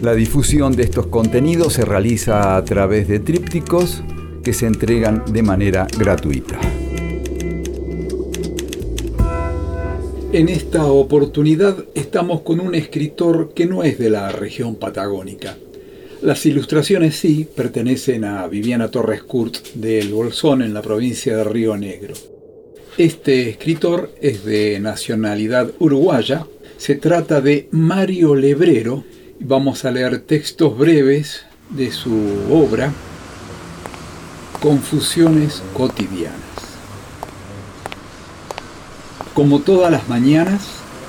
La difusión de estos contenidos se realiza a través de trípticos que se entregan de manera gratuita. En esta oportunidad estamos con un escritor que no es de la región patagónica. Las ilustraciones sí pertenecen a Viviana Torres Kurt de El Bolsón en la provincia de Río Negro. Este escritor es de nacionalidad uruguaya. Se trata de Mario Lebrero. Vamos a leer textos breves de su obra, Confusiones cotidianas. Como todas las mañanas,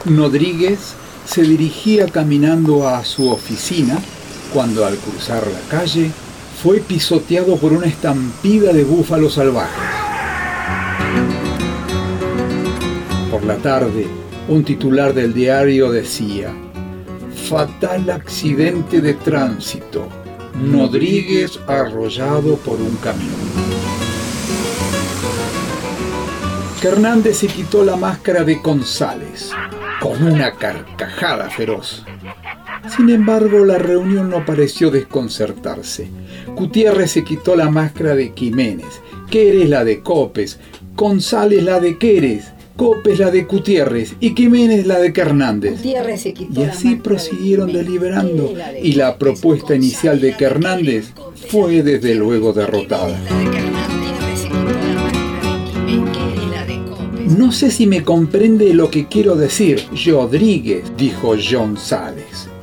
Rodríguez se dirigía caminando a su oficina cuando al cruzar la calle fue pisoteado por una estampida de búfalos salvajes. Por la tarde, un titular del diario decía, Fatal accidente de tránsito, Rodríguez arrollado por un camión. Hernández se quitó la máscara de González con una carcajada feroz. Sin embargo, la reunión no pareció desconcertarse. Gutiérrez se quitó la máscara de Jiménez, Quérez la de Copes, González la de Quérez, Copes la de Gutiérrez y Jiménez la de Hernández. y así prosiguieron deliberando y la propuesta inicial de Hernández fue desde luego derrotada. No sé si me comprende lo que quiero decir, Rodríguez, dijo John Sales.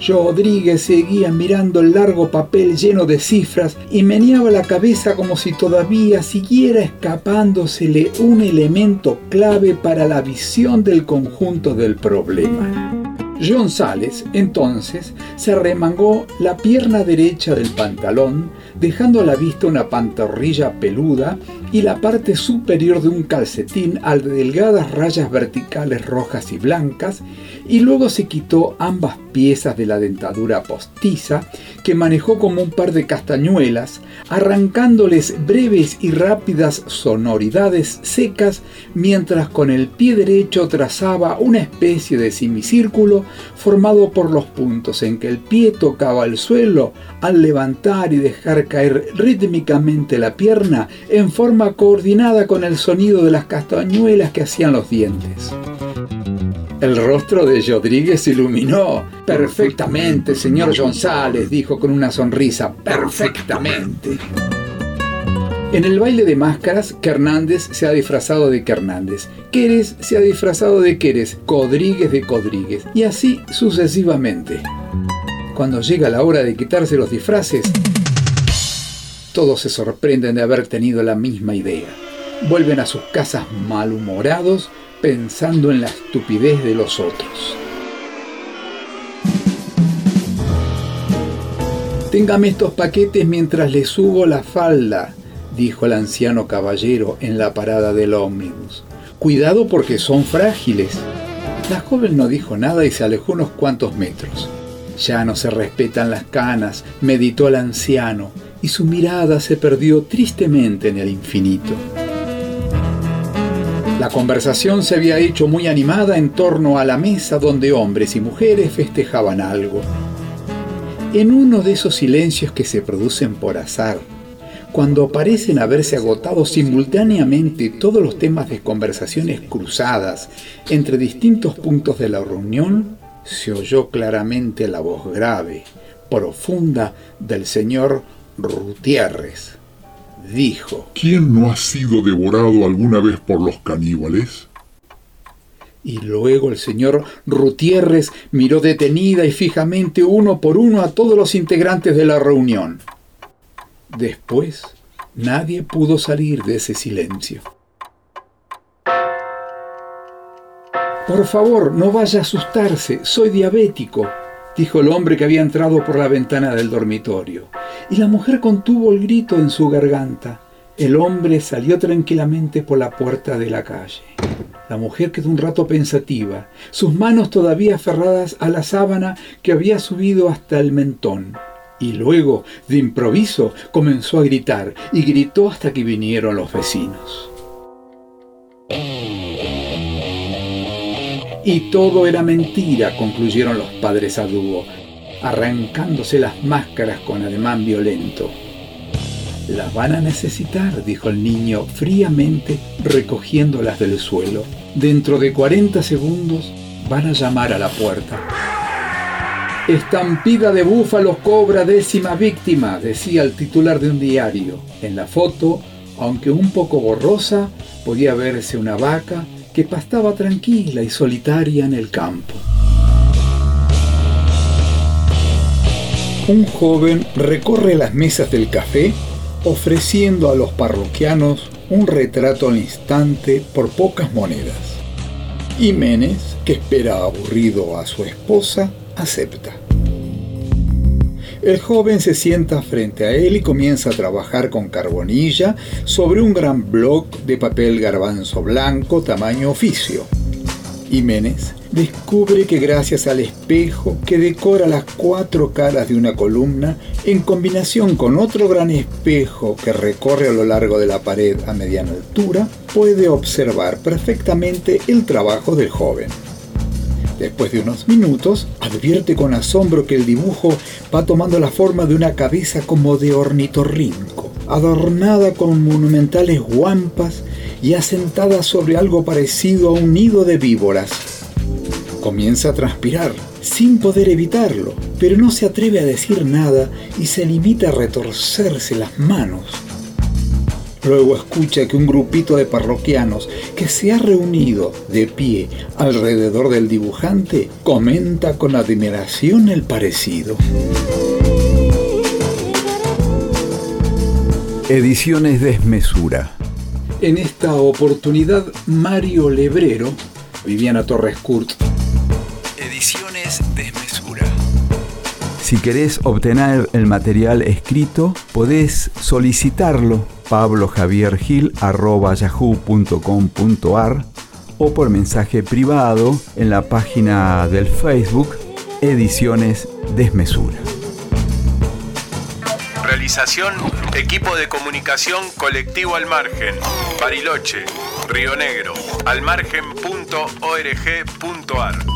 Rodríguez seguía mirando el largo papel lleno de cifras y meneaba la cabeza como si todavía siguiera escapándosele un elemento clave para la visión del conjunto del problema. John Sales, entonces, se remangó la pierna derecha del pantalón, dejando a la vista una pantorrilla peluda y la parte superior de un calcetín al de delgadas rayas verticales rojas y blancas, y luego se quitó ambas piezas de la dentadura postiza que manejó como un par de castañuelas, arrancándoles breves y rápidas sonoridades secas, mientras con el pie derecho trazaba una especie de semicírculo formado por los puntos en que el pie tocaba el suelo al levantar y dejar caer rítmicamente la pierna en forma coordinada con el sonido de las castañuelas que hacían los dientes. El rostro de Rodríguez se iluminó. Perfectamente, señor González, dijo con una sonrisa. Perfectamente. En el baile de máscaras, Hernández se ha disfrazado de Hernández, Quérez se ha disfrazado de Quérez, Codríguez de Codríguez, y así sucesivamente. Cuando llega la hora de quitarse los disfraces, todos se sorprenden de haber tenido la misma idea. Vuelven a sus casas malhumorados pensando en la estupidez de los otros. Téngame estos paquetes mientras le subo la falda, dijo el anciano caballero en la parada del ómnibus. Cuidado porque son frágiles. La joven no dijo nada y se alejó unos cuantos metros. Ya no se respetan las canas, meditó el anciano, y su mirada se perdió tristemente en el infinito. La conversación se había hecho muy animada en torno a la mesa donde hombres y mujeres festejaban algo. En uno de esos silencios que se producen por azar, cuando parecen haberse agotado simultáneamente todos los temas de conversaciones cruzadas entre distintos puntos de la reunión, se oyó claramente la voz grave, profunda del señor Rutierres dijo, ¿Quién no ha sido devorado alguna vez por los caníbales? Y luego el señor Rutierres miró detenida y fijamente uno por uno a todos los integrantes de la reunión. Después, nadie pudo salir de ese silencio. Por favor, no vaya a asustarse, soy diabético, dijo el hombre que había entrado por la ventana del dormitorio. Y la mujer contuvo el grito en su garganta. El hombre salió tranquilamente por la puerta de la calle. La mujer quedó un rato pensativa, sus manos todavía aferradas a la sábana que había subido hasta el mentón. Y luego, de improviso, comenzó a gritar y gritó hasta que vinieron los vecinos. Y todo era mentira, concluyeron los padres a dúo, arrancándose las máscaras con ademán violento. Las van a necesitar, dijo el niño fríamente, recogiéndolas del suelo. Dentro de 40 segundos van a llamar a la puerta. Estampida de búfalos cobra décima víctima, decía el titular de un diario. En la foto, aunque un poco borrosa, podía verse una vaca que pastaba tranquila y solitaria en el campo. Un joven recorre las mesas del café ofreciendo a los parroquianos un retrato al instante por pocas monedas. Jiménez, que espera aburrido a su esposa, acepta. El joven se sienta frente a él y comienza a trabajar con carbonilla sobre un gran bloc de papel garbanzo blanco tamaño oficio. Jiménez descubre que gracias al espejo que decora las cuatro caras de una columna, en combinación con otro gran espejo que recorre a lo largo de la pared a mediana altura, puede observar perfectamente el trabajo del joven. Después de unos minutos, advierte con asombro que el dibujo va tomando la forma de una cabeza como de ornitorrinco, adornada con monumentales guampas y asentada sobre algo parecido a un nido de víboras. Comienza a transpirar, sin poder evitarlo, pero no se atreve a decir nada y se limita a retorcerse las manos. Luego escucha que un grupito de parroquianos que se ha reunido de pie alrededor del dibujante comenta con admiración el parecido. Ediciones Desmesura. En esta oportunidad, Mario Lebrero, Viviana Torres Kurt. Ediciones Desmesura. Si querés obtener el material escrito, podés solicitarlo pablojaviergil.yahoo.com.ar o por mensaje privado en la página del Facebook Ediciones Desmesura. Realización, equipo de comunicación colectivo al margen, Bariloche, Río Negro, almargen.org.ar.